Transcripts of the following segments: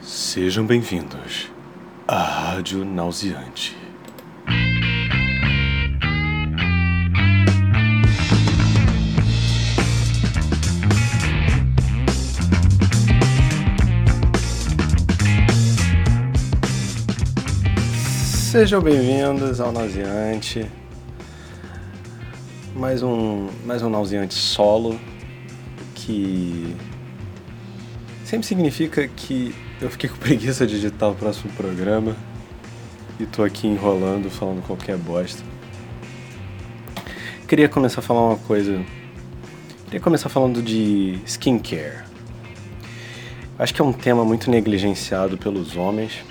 Sejam bem-vindos à Rádio Nauseante. Sejam bem-vindos ao Nauseante. Mais um, mais um Nauseante solo que sempre significa que eu fiquei com preguiça de editar o próximo programa e tô aqui enrolando, falando qualquer bosta. Queria começar a falar uma coisa. Queria começar falando de skincare. Acho que é um tema muito negligenciado pelos homens.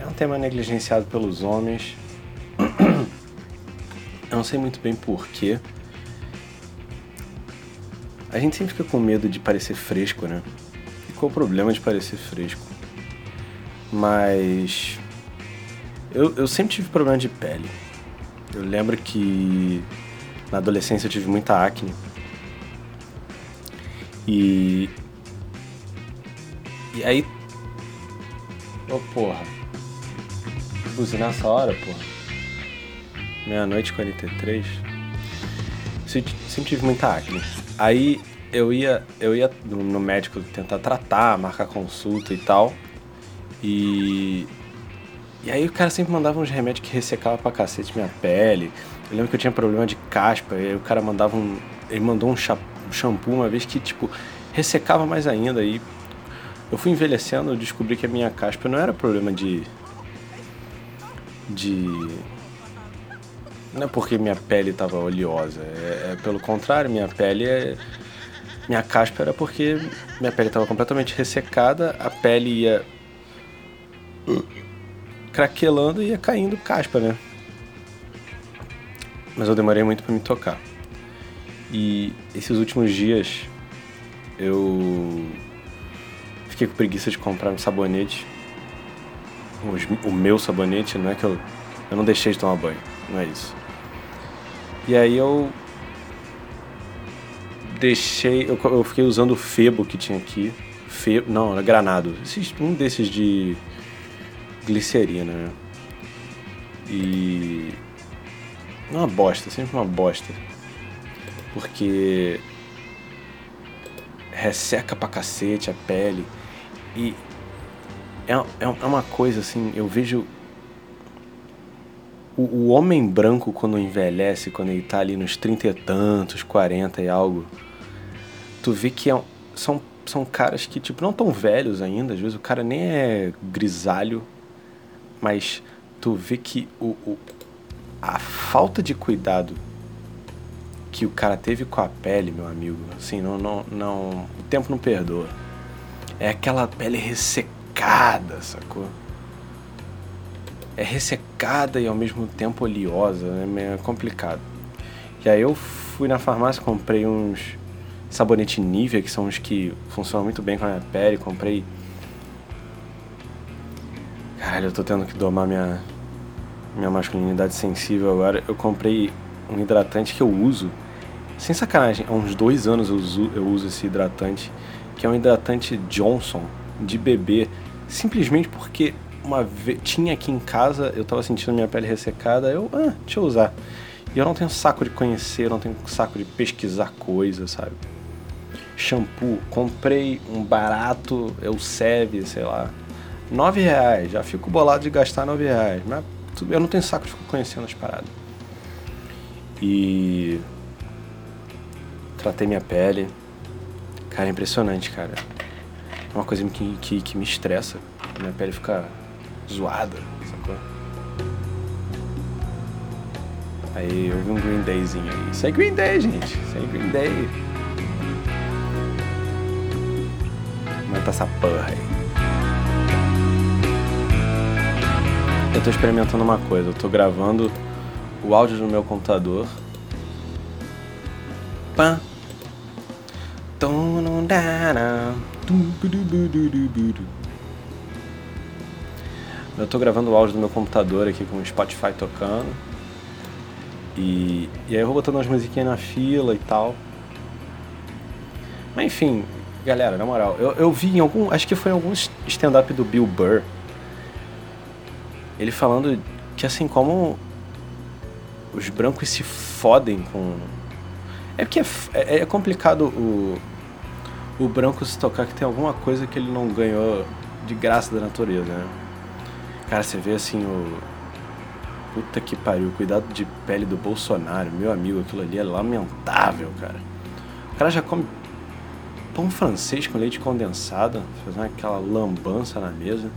É um tema negligenciado pelos homens. Não sei muito bem porquê. A gente sempre fica com medo de parecer fresco, né? E qual o problema de parecer fresco? Mas. Eu, eu sempre tive problema de pele. Eu lembro que na adolescência eu tive muita acne. E. E aí. Ô oh, porra. Buzina nessa hora, porra. Meia-noite e 43. Sempre tive muita acne. Aí eu ia, eu ia no médico tentar tratar, marcar consulta e tal. E. E aí o cara sempre mandava uns remédios que ressecavam pra cacete minha pele. Eu lembro que eu tinha problema de caspa, e aí o cara mandava um. Ele mandou um shampoo uma vez que, tipo, ressecava mais ainda. E eu fui envelhecendo, descobri que a minha caspa não era problema de. de não é porque minha pele estava oleosa, é, é, pelo contrário, minha pele é. Minha caspa era porque minha pele estava completamente ressecada, a pele ia. craquelando e ia caindo caspa, né? Mas eu demorei muito para me tocar. E esses últimos dias eu fiquei com preguiça de comprar um sabonete. O meu sabonete, não é que eu. Eu não deixei de tomar banho, não é isso. E aí eu deixei, eu, eu fiquei usando o Febo que tinha aqui. Febo, não, era Granado. Um desses de glicerina, né? E uma bosta, sempre uma bosta. Porque resseca pra cacete a pele. E é, é, é uma coisa assim, eu vejo o, o, homem branco, quando envelhece, quando ele tá ali nos trinta e tantos, quarenta e algo, tu vê que é, são, são caras que, tipo, não tão velhos ainda, às vezes o cara nem é grisalho, mas tu vê que o, o, a falta de cuidado que o cara teve com a pele, meu amigo, assim, não, não, não, o tempo não perdoa. É aquela pele ressecada, sacou? É ressecada e ao mesmo tempo oleosa, né? é complicado. E aí eu fui na farmácia, comprei uns sabonete Nivea, que são os que funcionam muito bem com a minha pele, comprei... Caralho, eu tô tendo que domar minha, minha masculinidade sensível agora. Eu comprei um hidratante que eu uso, sem sacanagem, há uns dois anos eu uso, eu uso esse hidratante, que é um hidratante Johnson de bebê, simplesmente porque uma vez, tinha aqui em casa, eu tava sentindo minha pele ressecada, eu, ah, deixa eu usar. E eu não tenho saco de conhecer, não tenho saco de pesquisar coisas, sabe? Shampoo, comprei um barato, eu serve, sei lá, nove reais. Já fico bolado de gastar nove reais, mas eu não tenho saco de ficar conhecendo as paradas. E tratei minha pele. Cara, é impressionante, cara. É uma coisa que, que, que me estressa. Minha pele fica zoada, sacou? Aí eu vi um Green Dayzinho aí. Isso é Green Day, gente. Isso é Green Day. Mata essa porra aí. Eu tô experimentando uma coisa. Eu tô gravando o áudio no meu computador. Pã. Tum, eu tô gravando o áudio do meu computador aqui com o Spotify tocando. E, e aí eu vou botando umas musiquinhas na fila e tal. Mas enfim, galera, na moral, eu, eu vi em algum. Acho que foi em algum stand-up do Bill Burr. Ele falando que assim como os brancos se fodem com. É porque é, é, é complicado o, o branco se tocar que tem alguma coisa que ele não ganhou de graça da natureza, né? Cara, você vê assim o. Puta que pariu, o cuidado de pele do Bolsonaro, meu amigo, aquilo ali é lamentável, cara. O cara já come pão francês com leite condensado, fazendo aquela lambança na mesa.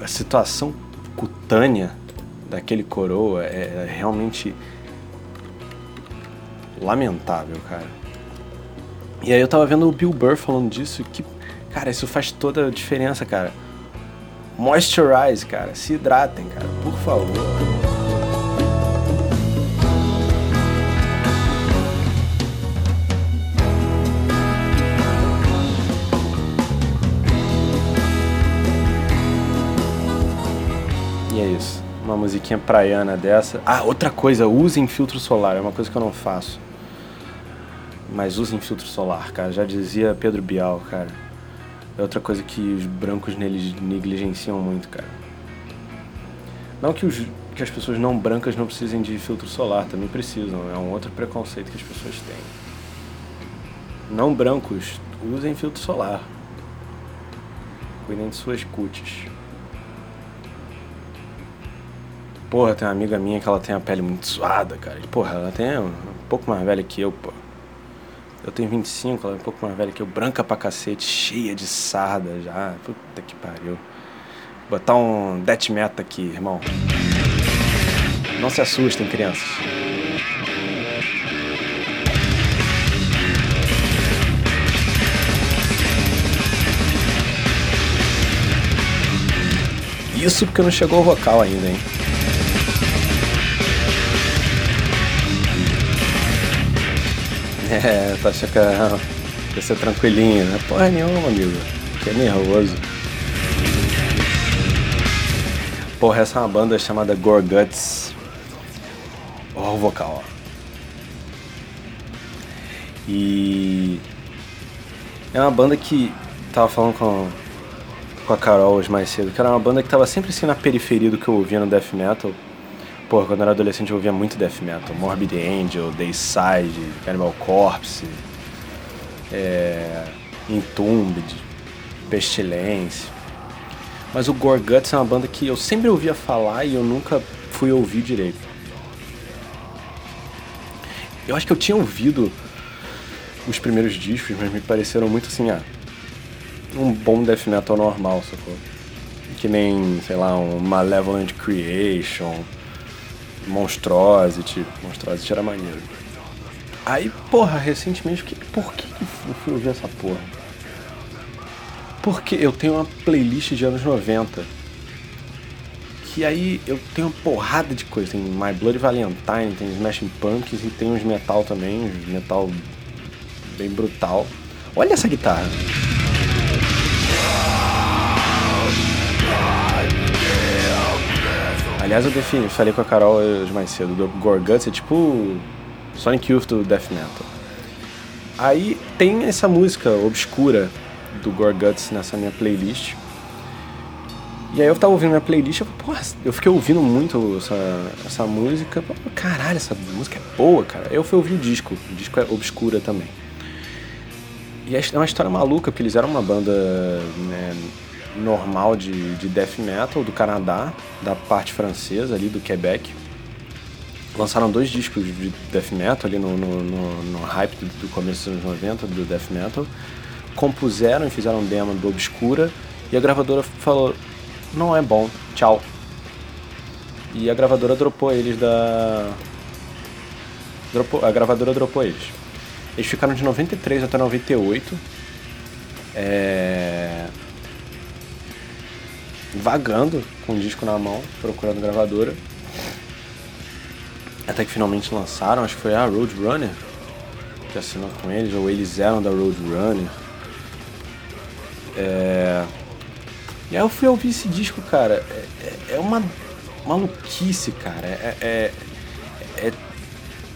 A situação cutânea daquele coroa é, é realmente lamentável, cara. E aí eu tava vendo o Bill Burr falando disso, que, cara, isso faz toda a diferença, cara. Moisturize, cara, se hidratem, cara, por favor. uma musiquinha praiana dessa. Ah, outra coisa, usem filtro solar, é uma coisa que eu não faço. Mas usem filtro solar, cara. Já dizia Pedro Bial, cara. É outra coisa que os brancos neles negligenciam muito, cara. Não que, os, que as pessoas não brancas não precisem de filtro solar, também precisam. É um outro preconceito que as pessoas têm. Não brancos, usem filtro solar. Cuidem de suas cutis. Porra, tem uma amiga minha que ela tem a pele muito suada, cara. Porra, ela tem um pouco mais velha que eu, pô. Eu tenho 25, ela é um pouco mais velha que eu, branca pra cacete, cheia de sarda já. Puta que pariu. Botar um death meta aqui, irmão. Não se assustem, crianças. Isso porque não chegou o vocal ainda, hein? É, achando que ia ser tranquilinho, né? Porra nenhuma, amigo. Que é nervoso. Porra, essa é uma banda chamada Gorguts. Ó o vocal, ó. E... É uma banda que... Tava falando com, com a Carol hoje mais cedo, que era uma banda que tava sempre assim na periferia do que eu ouvia no death metal Pô, quando eu era adolescente eu ouvia muito death metal. Morbid Angel, Dayside, Cannibal Corpse, é, Entombed, Pestilence. Mas o Gorguts é uma banda que eu sempre ouvia falar e eu nunca fui ouvir direito. Eu acho que eu tinha ouvido os primeiros discos, mas me pareceram muito assim, ah, um bom death metal normal, sacou? Que nem, sei lá, um Malevolent Creation, Monstrosity. Monstrosity era maneiro. Aí, porra, recentemente, por que, eu fui ouvir essa porra? Porque eu tenho uma playlist de anos 90. Que aí eu tenho uma porrada de coisa. Tem My Bloody Valentine, tem Smashing Pumpkins e tem uns metal também, uns metal bem brutal. Olha essa guitarra. Aliás, eu defini, falei com a Carol hoje mais cedo, do Gorguts é tipo Sonic Youth do Death Metal. Aí tem essa música obscura do Gorguts nessa minha playlist. E aí eu tava ouvindo minha playlist, eu, porra, eu fiquei ouvindo muito essa, essa música. Caralho, essa música é boa, cara. Eu fui ouvir o disco, o disco é obscura também. E é uma história maluca, porque eles eram uma banda né, normal de, de death metal do Canadá, da parte francesa ali do Quebec. Lançaram dois discos de death metal ali no, no, no, no hype do, do, começo dos anos 90 do death metal. Compuseram e fizeram um demo do Obscura e a gravadora falou: não é bom, tchau. E a gravadora dropou eles da. Dropou, a gravadora dropou eles. Eles ficaram de 93 até 98. É vagando com o disco na mão, procurando gravadora. Até que finalmente lançaram, acho que foi a Roadrunner que assinou com eles, ou eles eram da Roadrunner. É... E aí eu fui ouvir esse disco, cara. É, é, é uma maluquice, cara. É, é, é,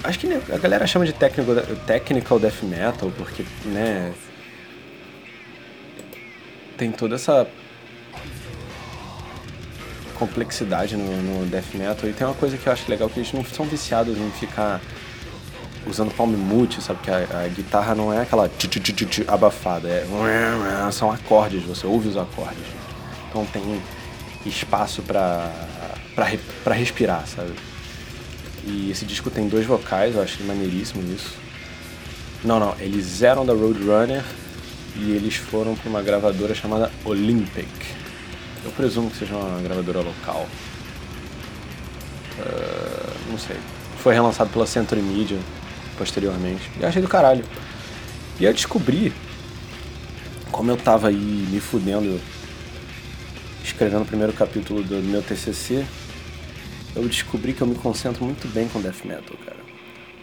acho que a galera chama de technical, technical death metal, porque, né, tem toda essa complexidade no, no death metal. E tem uma coisa que eu acho legal, que eles não são viciados em ficar usando palm mute, sabe? Que a, a guitarra não é aquela abafada, é, são acordes, você ouve os acordes. Então tem espaço para para respirar, sabe? E esse disco tem dois vocais, eu acho maneiríssimo isso. Não, não, eles eram da Roadrunner e eles foram para uma gravadora chamada Olympic. Eu presumo que seja uma gravadora local. Uh, não sei. Foi relançado pela Century Media posteriormente. E achei do caralho. E eu descobri, como eu tava aí me fudendo escrevendo o primeiro capítulo do meu TCC, eu descobri que eu me concentro muito bem com death metal, cara.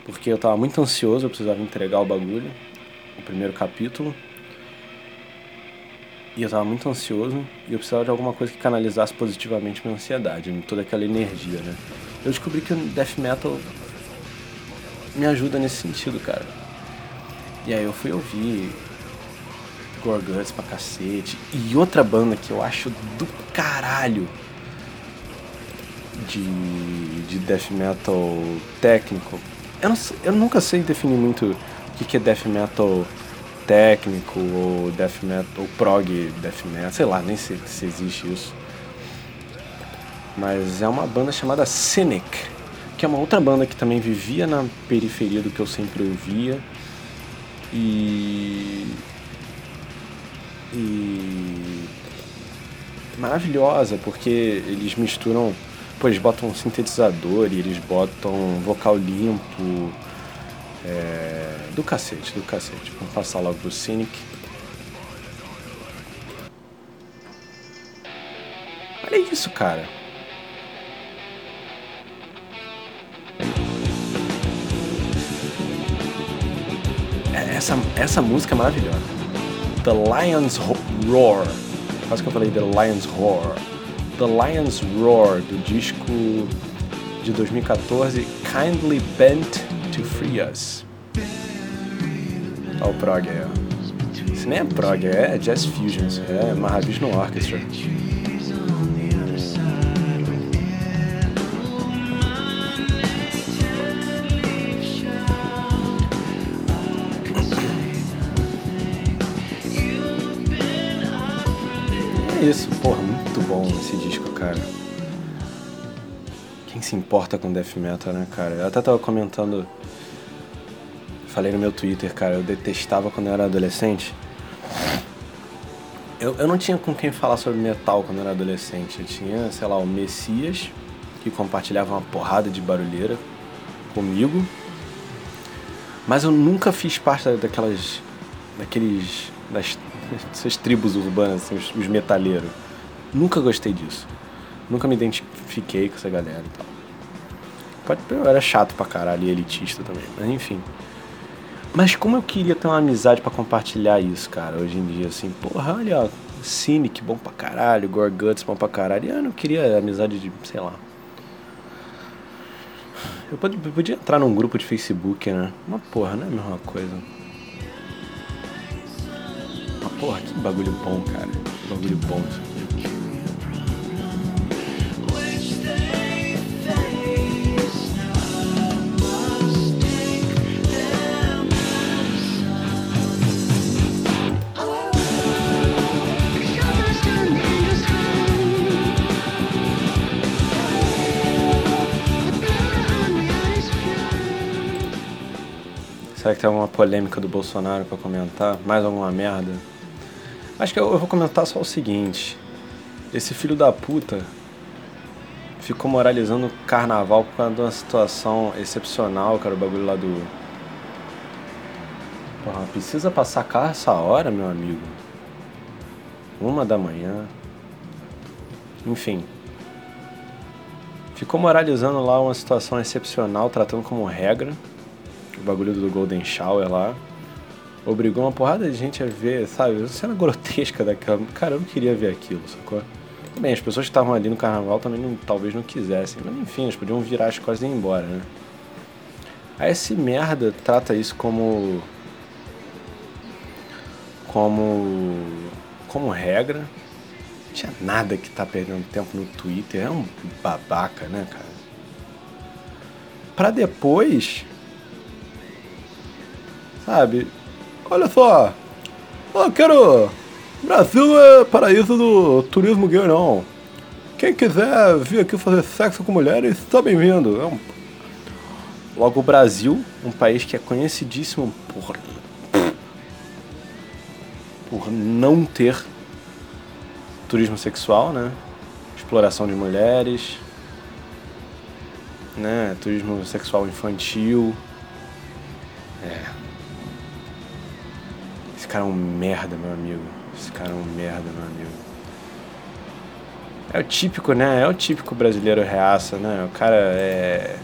Porque eu tava muito ansioso, eu precisava entregar o bagulho, o primeiro capítulo. E eu tava muito ansioso e eu precisava de alguma coisa que canalizasse positivamente minha ansiedade, toda aquela energia, né? Eu descobri que o death metal me ajuda nesse sentido, cara. E aí eu fui ouvir Gorguts pra cacete. E outra banda que eu acho do caralho de, de death metal técnico. Eu, não, eu nunca sei definir muito o que, que é death metal técnico ou death metal ou prog death metal, sei lá, nem sei se existe isso. Mas é uma banda chamada Cynic, que é uma outra banda que também vivia na periferia do que eu sempre ouvia. E e maravilhosa, porque eles misturam, pô, eles botam um sintetizador e eles botam vocal limpo. É, do cacete, do cacete. Vamos passar logo pro Cynic. Olha isso, cara. É, essa, essa música é maravilhosa. The Lion's Roar. Quase que eu falei The Lion's Roar. The Lion's Roar, do disco de 2014, Kindly Bent to Free Us. Olha o prog aí, ó. Isso nem é prog, é Jazz Fusion, é Mahavishnu Orchestra. isso, porra, muito bom esse disco, cara. Se importa com death metal, né, cara? Eu até tava comentando, falei no meu Twitter, cara, eu detestava quando eu era adolescente. Eu, eu não tinha com quem falar sobre metal quando eu era adolescente. Eu tinha, sei lá, o Messias, que compartilhava uma porrada de barulheira comigo. Mas eu nunca fiz parte daquelas. daqueles. das essas tribos urbanas, assim, os, os metaleiros. Nunca gostei disso. Nunca me identifiquei com essa galera e tal. Pode, era chato pra caralho elitista também, mas enfim. Mas como eu queria ter uma amizade para compartilhar isso, cara, hoje em dia, assim, porra, olha, ó, Cynic bom pra caralho, Gorguts bom pra caralho. Eu não queria amizade de, sei lá. Eu podia, entrar num grupo de Facebook, né? Uma porra, não é a mesma coisa. Porra, que bagulho bom, cara. Que bagulho bom Será que tem alguma polêmica do Bolsonaro para comentar? Mais alguma merda? Acho que eu, vou comentar só o seguinte. Esse filho da puta ficou moralizando o carnaval por causa de uma situação excepcional, cara, o bagulho lá do. Porra, precisa passar carro essa hora, meu amigo? Uma da manhã. Enfim. Ficou moralizando lá uma situação excepcional, tratando como regra. O bagulho do Golden Shower lá obrigou uma porrada de gente a ver, sabe? Uma cena grotesca daquela. Cara, eu não queria ver aquilo, sacou? Bem, as pessoas que estavam ali no carnaval também não, talvez não quisessem, mas enfim, eles podiam virar as costas e ir embora, né? Aí esse merda trata isso como. como. como regra. Não tinha nada que tá perdendo tempo no Twitter. É um babaca, né, cara? Pra depois. Sabe? Olha só. Eu quero Brasil é paraíso do turismo gay, não. Quem quiser vir aqui fazer sexo com mulheres, está bem-vindo. É um... Logo, o Brasil, um país que é conhecidíssimo por, por não ter turismo sexual, né? Exploração de mulheres, né? Turismo sexual infantil. É. Cara é um merda, meu amigo. Esse cara é um merda, meu amigo. É o típico, né? É o típico brasileiro reaça, né? O cara é.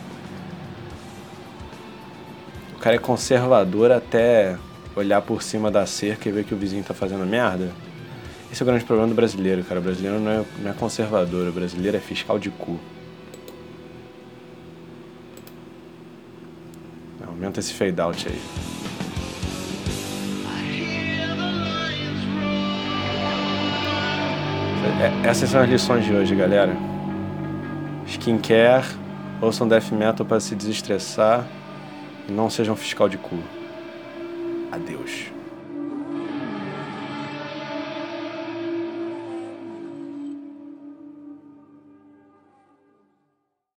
O cara é conservador até olhar por cima da cerca e ver que o vizinho tá fazendo merda. Esse é o grande problema do brasileiro, cara. O brasileiro não é, não é conservador, o brasileiro é fiscal de cu. Aumenta esse fade out aí. Essas são as lições de hoje, galera. Skincare, ouçam death metal para se desestressar e não sejam fiscal de cu. Adeus.